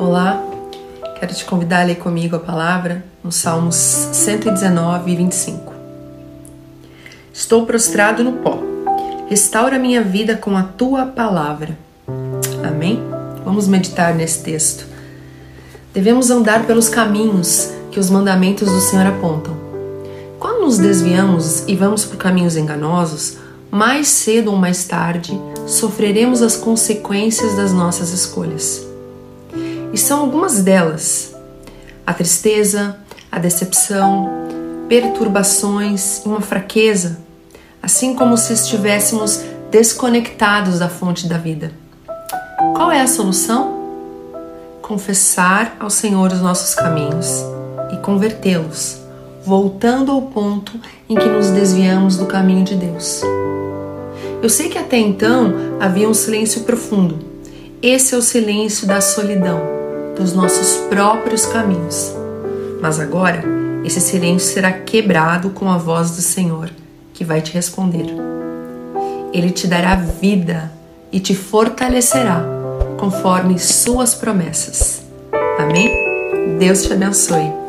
Olá, quero te convidar a ler comigo a palavra no Salmos 119 e 25. Estou prostrado no pó, restaura minha vida com a tua palavra. Amém? Vamos meditar nesse texto. Devemos andar pelos caminhos que os mandamentos do Senhor apontam. Quando nos desviamos e vamos por caminhos enganosos, mais cedo ou mais tarde sofreremos as consequências das nossas escolhas. São algumas delas: a tristeza, a decepção, perturbações uma fraqueza, assim como se estivéssemos desconectados da fonte da vida. Qual é a solução? Confessar ao Senhor os nossos caminhos e convertê-los, voltando ao ponto em que nos desviamos do caminho de Deus. Eu sei que até então havia um silêncio profundo. Esse é o silêncio da solidão dos nossos próprios caminhos. Mas agora, esse silêncio será quebrado com a voz do Senhor, que vai te responder. Ele te dará vida e te fortalecerá conforme suas promessas. Amém? Deus te abençoe.